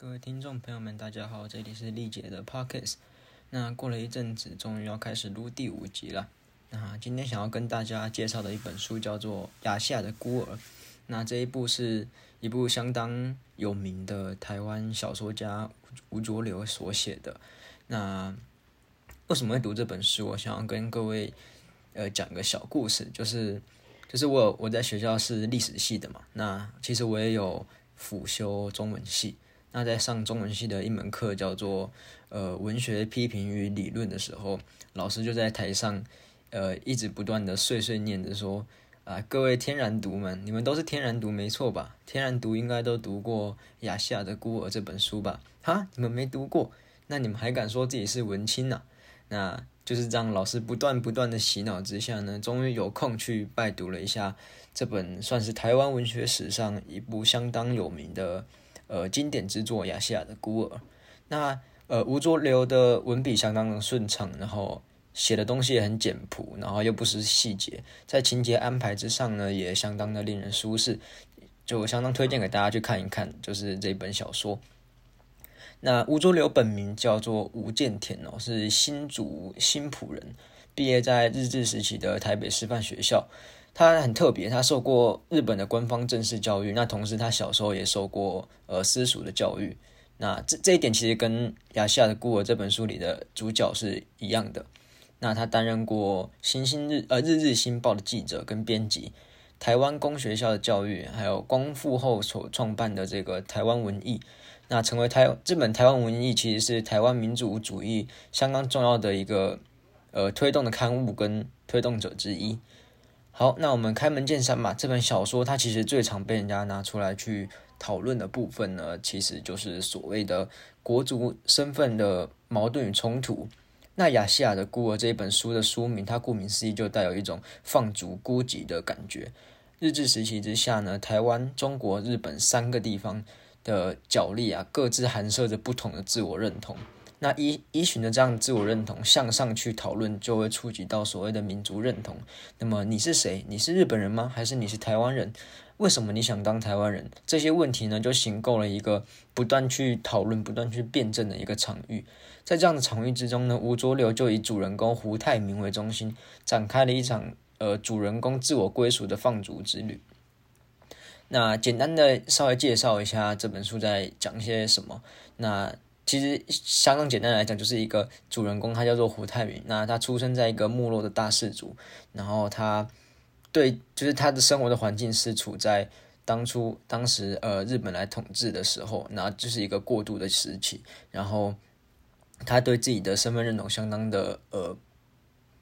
各位听众朋友们，大家好，这里是丽姐的 Pockets。那过了一阵子，终于要开始录第五集了。那今天想要跟大家介绍的一本书叫做《亚夏的孤儿》。那这一部是一部相当有名的台湾小说家吴浊流所写的。那为什么会读这本书？我想要跟各位呃讲个小故事，就是就是我我在学校是历史系的嘛，那其实我也有辅修中文系。那在上中文系的一门课叫做呃文学批评与理论的时候，老师就在台上呃一直不断的碎碎念着说啊各位天然读们，你们都是天然读没错吧？天然读应该都读过亚夏的孤儿这本书吧？哈，你们没读过，那你们还敢说自己是文青呢？那就是这样，老师不断不断的洗脑之下呢，终于有空去拜读了一下这本算是台湾文学史上一部相当有名的。呃，经典之作《亚细亚的孤儿》，那呃，吴浊流的文笔相当的顺畅，然后写的东西也很简朴，然后又不失细节，在情节安排之上呢，也相当的令人舒适，就相当推荐给大家去看一看，就是这本小说。那吴浊流本名叫做吴建田哦，是新竹新浦人，毕业在日治时期的台北师范学校。他很特别，他受过日本的官方正式教育，那同时他小时候也受过呃私塾的教育。那这这一点其实跟《亚夏的孤儿》这本书里的主角是一样的。那他担任过《新星日》呃《日日新报》的记者跟编辑，台湾公学校的教育，还有光复后所创办的这个台湾文艺，那成为台这本台湾文艺其实是台湾民主主义相当重要的一个呃推动的刊物跟推动者之一。好，那我们开门见山吧。这本小说它其实最常被人家拿出来去讨论的部分呢，其实就是所谓的国族身份的矛盾与冲突。那《亚细亚的孤儿》这一本书的书名，它顾名思义就带有一种放逐孤寂的感觉。日治时期之下呢，台湾、中国、日本三个地方的角力啊，各自含摄着不同的自我认同。那依依循的这样自我认同向上去讨论，就会触及到所谓的民族认同。那么你是谁？你是日本人吗？还是你是台湾人？为什么你想当台湾人？这些问题呢，就形构了一个不断去讨论、不断去辩证的一个场域。在这样的场域之中呢，吴浊流就以主人公胡泰明为中心，展开了一场呃主人公自我归属的放逐之旅。那简单的稍微介绍一下这本书在讲些什么。那其实相当简单来讲，就是一个主人公，他叫做胡太明。那他出生在一个没落的大氏族，然后他对，就是他的生活的环境是处在当初当时呃日本来统治的时候，那就是一个过渡的时期。然后他对自己的身份认同相当的呃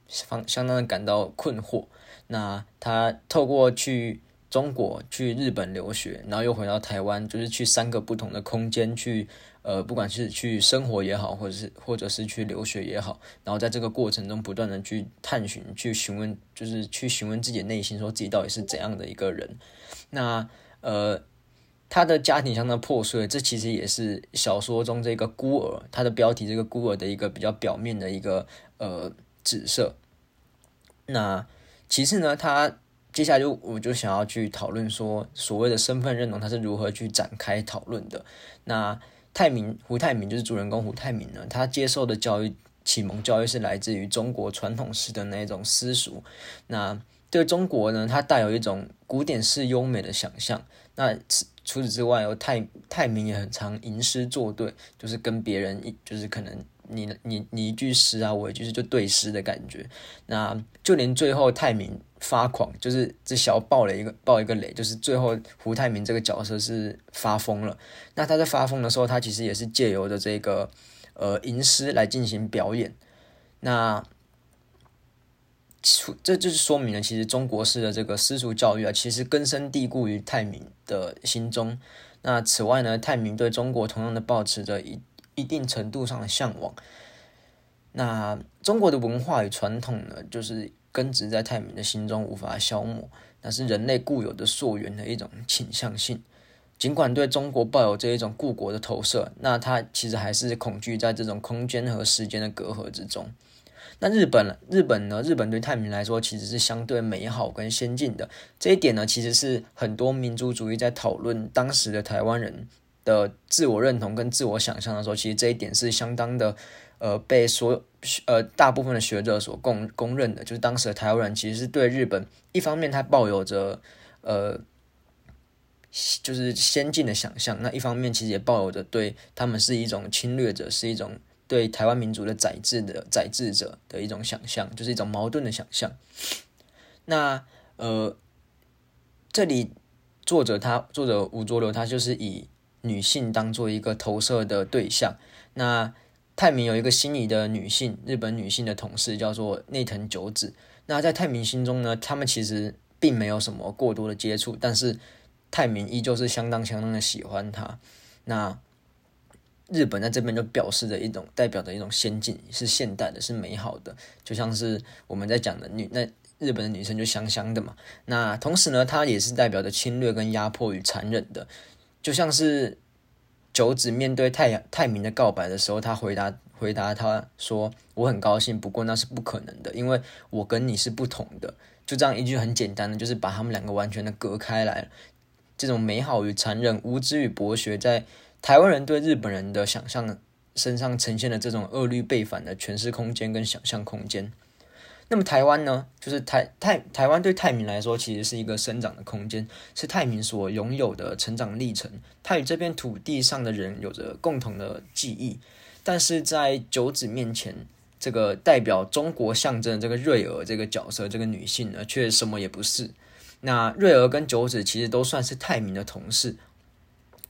方相当的感到困惑。那他透过去中国、去日本留学，然后又回到台湾，就是去三个不同的空间去。呃，不管是去生活也好，或者是或者是去留学也好，然后在这个过程中不断的去探寻、去询问，就是去询问自己内心，说自己到底是怎样的一个人。那呃，他的家庭相当破碎，这其实也是小说中这个孤儿，他的标题这个孤儿的一个比较表面的一个呃紫色。那其次呢，他接下来就我就想要去讨论说，所谓的身份认同，他是如何去展开讨论的。那泰明胡泰明就是主人公胡泰明呢，他接受的教育启蒙教育是来自于中国传统式的那一种私塾。那对中国呢，他带有一种古典式优美的想象。那除此之外，泰泰明也很常吟诗作对，就是跟别人一就是可能。你你你一句诗啊，我一句诗就对诗的感觉。那就连最后泰明发狂，就是这小爆了一个爆一个雷，就是最后胡泰明这个角色是发疯了。那他在发疯的时候，他其实也是借由的这个呃吟诗来进行表演。那这就是说明了，其实中国式的这个私塾教育啊，其实根深蒂固于泰明的心中。那此外呢，泰明对中国同样的保持着一。一定程度上的向往。那中国的文化与传统呢，就是根植在泰民的心中，无法消磨。那是人类固有的溯源的一种倾向性。尽管对中国抱有这一种故国的投射，那他其实还是恐惧在这种空间和时间的隔阂之中。那日本，日本呢？日本对泰民来说，其实是相对美好跟先进的。这一点呢，其实是很多民族主义在讨论当时的台湾人。的自我认同跟自我想象的时候，其实这一点是相当的，呃，被所呃大部分的学者所共公认的，就是当时的台湾人其实是对日本一方面他抱有着呃就是先进的想象，那一方面其实也抱有着对他们是一种侵略者，是一种对台湾民族的宰制的宰制者的一种想象，就是一种矛盾的想象。那呃，这里作者他作者吴浊流他就是以女性当做一个投射的对象。那泰明有一个心仪的女性，日本女性的同事叫做内藤久子。那在泰明心中呢，他们其实并没有什么过多的接触，但是泰明依旧是相当相当的喜欢她。那日本在这边就表示着一种代表着一种先进，是现代的，是美好的，就像是我们在讲的女那。日本的女生就香香的嘛，那同时呢，它也是代表着侵略跟压迫与残忍的，就像是九子面对太阳太明的告白的时候，他回答回答他说：“我很高兴，不过那是不可能的，因为我跟你是不同的。”就这样一句很简单的，就是把他们两个完全的隔开来了。这种美好与残忍、无知与博学，在台湾人对日本人的想象身上呈现了这种恶律背反的诠释空间跟想象空间。那么台湾呢？就是台泰台湾对泰民来说，其实是一个生长的空间，是泰民所拥有的成长历程。他与这片土地上的人有着共同的记忆，但是在九子面前，这个代表中国象征的这个瑞儿这个角色，这个女性呢，却什么也不是。那瑞儿跟九子其实都算是泰民的同事，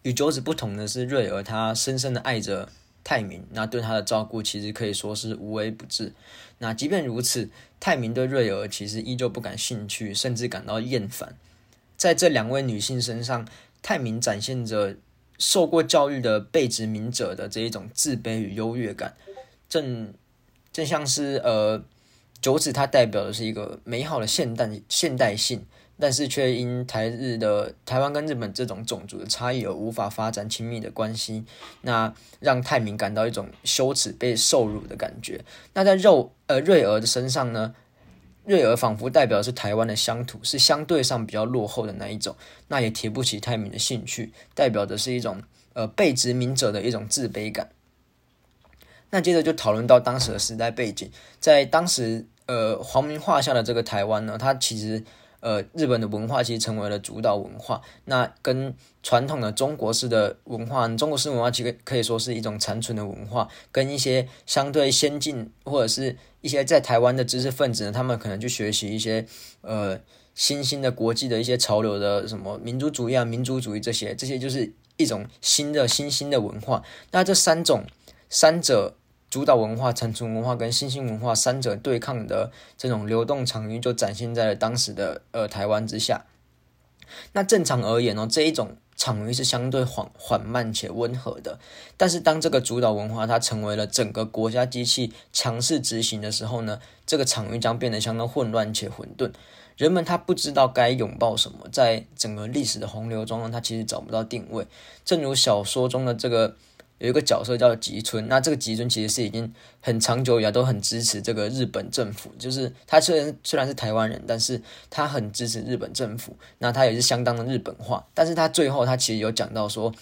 与九子不同的是，瑞儿她深深的爱着。泰民那对他的照顾其实可以说是无微不至。那即便如此，泰明对瑞儿其实依旧不感兴趣，甚至感到厌烦。在这两位女性身上，泰明展现着受过教育的被殖民者的这一种自卑与优越感，正正像是呃九子，它代表的是一个美好的现代现代性。但是却因台日的台湾跟日本这种种族的差异而无法发展亲密的关系，那让泰明感到一种羞耻、被受辱的感觉。那在肉呃瑞儿的身上呢，瑞儿仿佛代表是台湾的乡土，是相对上比较落后的那一种，那也提不起泰明的兴趣，代表的是一种呃被殖民者的一种自卑感。那接着就讨论到当时的时代背景，在当时呃皇民画下的这个台湾呢，它其实。呃，日本的文化其实成为了主导文化，那跟传统的中国式的文化，中国式文化其实可以说是一种残存的文化，跟一些相对先进或者是一些在台湾的知识分子呢，他们可能去学习一些呃新兴的国际的一些潮流的什么民族主义啊、民族主义这些，这些就是一种新的新兴的文化。那这三种三者。主导文化、残存文化跟新兴文化三者对抗的这种流动场域，就展现在了当时的呃台湾之下。那正常而言呢，这一种场域是相对缓缓慢且温和的。但是当这个主导文化它成为了整个国家机器强势执行的时候呢，这个场域将变得相当混乱且混沌。人们他不知道该拥抱什么，在整个历史的洪流中呢，他其实找不到定位。正如小说中的这个。有一个角色叫吉村，那这个吉村其实是已经很长久以来都很支持这个日本政府，就是他虽然虽然是台湾人，但是他很支持日本政府，那他也是相当的日本化。但是他最后他其实有讲到说，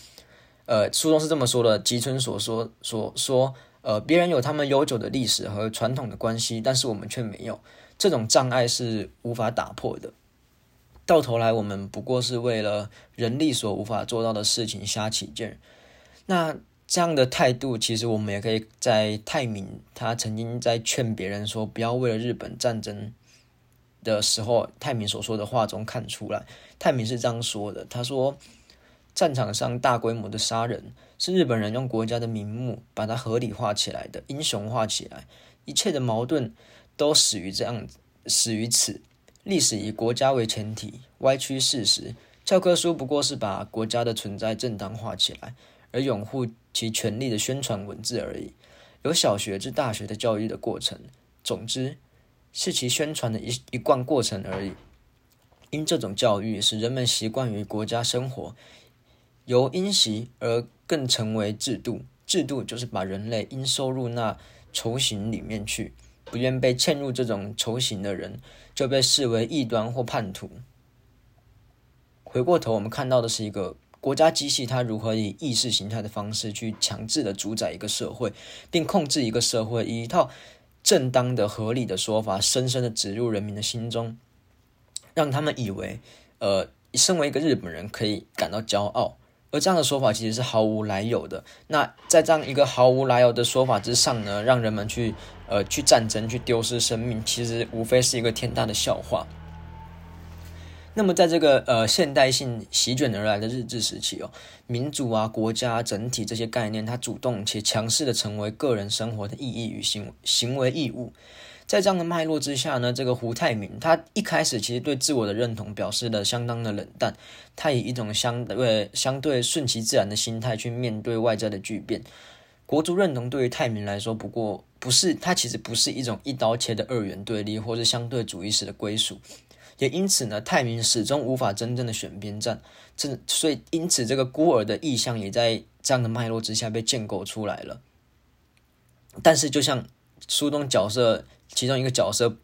呃，书中是这么说的：吉村所说所说，呃，别人有他们悠久的历史和传统的关系，但是我们却没有，这种障碍是无法打破的。到头来，我们不过是为了人力所无法做到的事情瞎起劲。那。这样的态度，其实我们也可以在泰明他曾经在劝别人说不要为了日本战争的时候，泰明所说的话中看出来。泰明是这样说的：“他说，战场上大规模的杀人是日本人用国家的名目把它合理化起来的，英雄化起来，一切的矛盾都始于这样子，始于此。历史以国家为前提，歪曲事实。教科书不过是把国家的存在正当化起来。”而拥护其权力的宣传文字而已，由小学至大学的教育的过程，总之是其宣传的一一贯过程而已。因这种教育使人们习惯于国家生活，由因习而更成为制度。制度就是把人类应收入那仇刑里面去，不愿被嵌入这种仇刑的人，就被视为异端或叛徒。回过头，我们看到的是一个。国家机器它如何以意识形态的方式去强制的主宰一个社会，并控制一个社会，以一套正当的、合理的说法，深深的植入人民的心中，让他们以为，呃，身为一个日本人可以感到骄傲。而这样的说法其实是毫无来由的。那在这样一个毫无来由的说法之上呢，让人们去呃去战争、去丢失生命，其实无非是一个天大的笑话。那么，在这个呃现代性席卷而来的日治时期哦，民主啊、国家整体这些概念，它主动且强势的成为个人生活的意义与行行为义务。在这样的脉络之下呢，这个胡泰明他一开始其实对自我的认同表示的相当的冷淡，他以一种相对相对顺其自然的心态去面对外在的巨变。国族认同对于泰明来说，不过不是他其实不是一种一刀切的二元对立或者相对主义式的归属，也因此呢，泰明始终无法真正的选边站。这所以因此这个孤儿的意向也在这样的脉络之下被建构出来了。但是就像书中角色。其中一个角色，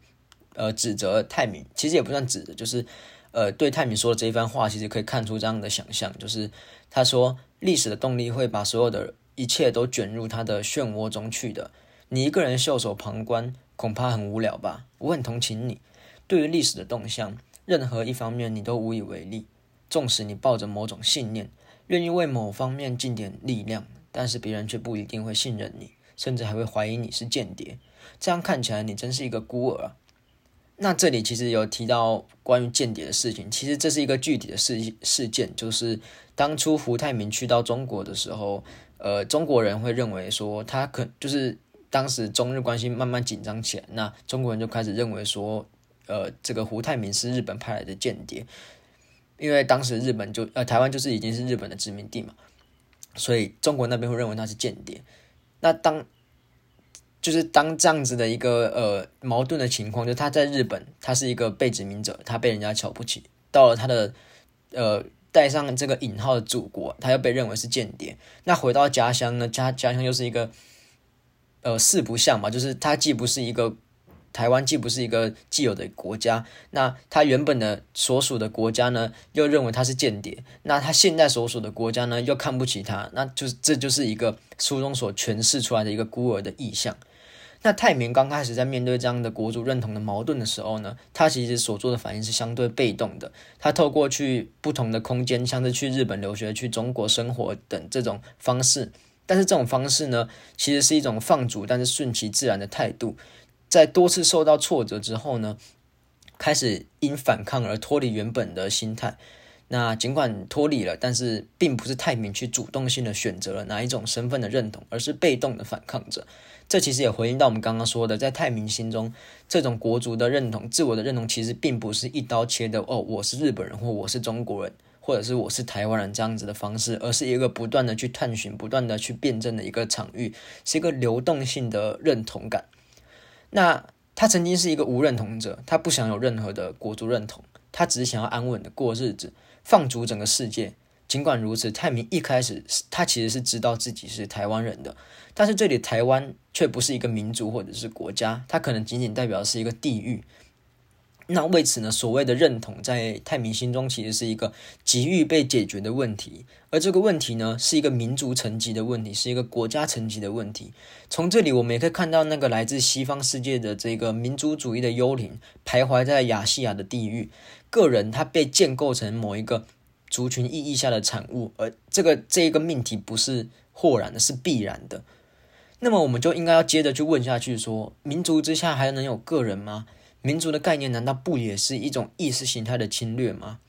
呃，指责泰民，其实也不算指责，就是，呃，对泰敏说的这一番话，其实可以看出这样的想象，就是他说，历史的动力会把所有的一切都卷入他的漩涡中去的。你一个人袖手旁观，恐怕很无聊吧？我很同情你。对于历史的动向，任何一方面你都无以为力。纵使你抱着某种信念，愿意为某方面尽点力量，但是别人却不一定会信任你，甚至还会怀疑你是间谍。这样看起来，你真是一个孤儿。那这里其实有提到关于间谍的事情，其实这是一个具体的事事件，就是当初胡泰明去到中国的时候，呃，中国人会认为说他可就是当时中日关系慢慢紧张起来，那中国人就开始认为说，呃，这个胡泰明是日本派来的间谍，因为当时日本就呃台湾就是已经是日本的殖民地嘛，所以中国那边会认为他是间谍。那当就是当这样子的一个呃矛盾的情况，就他在日本，他是一个被殖民者，他被人家瞧不起；到了他的呃带上这个引号的祖国，他又被认为是间谍。那回到家乡呢，家家乡又是一个呃四不像嘛，就是他既不是一个台湾，既不是一个既有的国家，那他原本的所属的国家呢，又认为他是间谍；那他现在所属的国家呢，又看不起他，那就是这就是一个书中所诠释出来的一个孤儿的意象。那泰明刚开始在面对这样的国族认同的矛盾的时候呢，他其实所做的反应是相对被动的。他透过去不同的空间，像是去日本留学、去中国生活等这种方式，但是这种方式呢，其实是一种放逐但是顺其自然的态度。在多次受到挫折之后呢，开始因反抗而脱离原本的心态。那尽管脱离了，但是并不是泰明去主动性的选择了哪一种身份的认同，而是被动的反抗者。这其实也回应到我们刚刚说的，在泰明心中，这种国族的认同、自我的认同，其实并不是一刀切的哦，我是日本人，或我是中国人，或者是我是台湾人这样子的方式，而是一个不断的去探寻、不断的去辩证的一个场域，是一个流动性的认同感。那他曾经是一个无认同者，他不想有任何的国族认同，他只是想要安稳的过日子，放逐整个世界。尽管如此，泰明一开始他其实是知道自己是台湾人的，但是这里台湾却不是一个民族或者是国家，它可能仅仅代表是一个地域。那为此呢，所谓的认同在泰明心中其实是一个急于被解决的问题，而这个问题呢，是一个民族层级的问题，是一个国家层级的问题。从这里我们也可以看到，那个来自西方世界的这个民族主义的幽灵徘徊在亚细亚的地域，个人他被建构成某一个。族群意义下的产物，而这个这一个命题不是豁然的，是必然的。那么我们就应该要接着去问下去：说民族之下还能有个人吗？民族的概念难道不也是一种意识形态的侵略吗？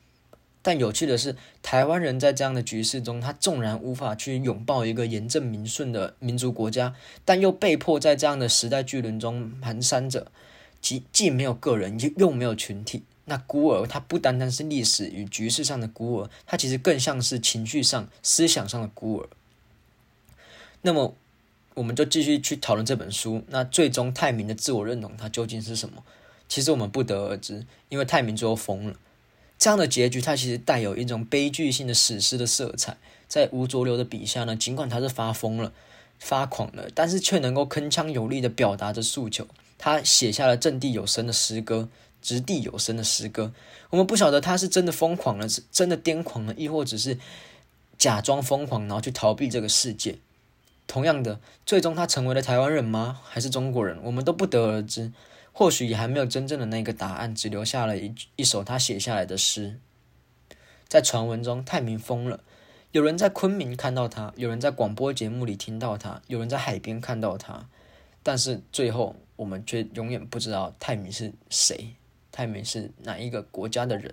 但有趣的是，台湾人在这样的局势中，他纵然无法去拥抱一个严正民顺的民族国家，但又被迫在这样的时代巨轮中蹒跚着，既既没有个人，又又没有群体。那孤儿，他不单单是历史与局势上的孤儿，他其实更像是情绪上、思想上的孤儿。那么，我们就继续去讨论这本书。那最终泰明的自我认同，他究竟是什么？其实我们不得而知，因为泰明最后疯了。这样的结局，它其实带有一种悲剧性的史诗的色彩。在吴浊流的笔下呢，尽管他是发疯了、发狂了，但是却能够铿锵有力的表达着诉求。他写下了掷地有声的诗歌。掷地有声的诗歌，我们不晓得他是真的疯狂了，是真的癫狂了，亦或只是假装疯狂，然后去逃避这个世界。同样的，最终他成为了台湾人吗？还是中国人？我们都不得而知。或许也还没有真正的那个答案，只留下了一一首他写下来的诗。在传闻中，泰明疯了。有人在昆明看到他，有人在广播节目里听到他，有人在海边看到他。但是最后，我们却永远不知道泰明是谁，泰明是哪一个国家的人。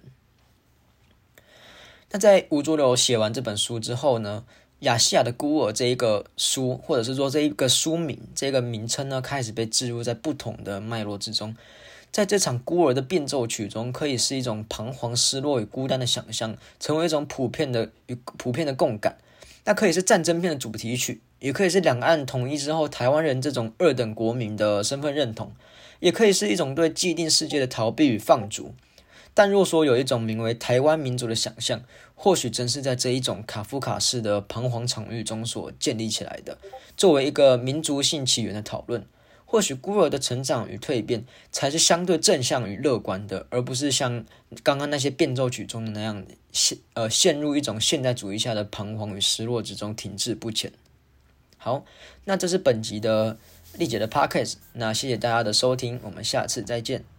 那在吴浊流写完这本书之后呢？亚细亚的孤儿这一个书，或者是说这一个书名，这个名称呢，开始被置入在不同的脉络之中。在这场孤儿的变奏曲中，可以是一种彷徨、失落与孤单的想象，成为一种普遍的与普遍的共感。那可以是战争片的主题曲，也可以是两岸统一之后台湾人这种二等国民的身份认同，也可以是一种对既定世界的逃避与放逐。但若说有一种名为台湾民族的想象，或许正是在这一种卡夫卡式的彷徨场域中所建立起来的。作为一个民族性起源的讨论，或许孤儿的成长与蜕变才是相对正向与乐观的，而不是像刚刚那些变奏曲中那样陷呃陷入一种现代主义下的彷徨与失落之中停滞不前。好，那这是本集的丽姐的 podcast，那谢谢大家的收听，我们下次再见。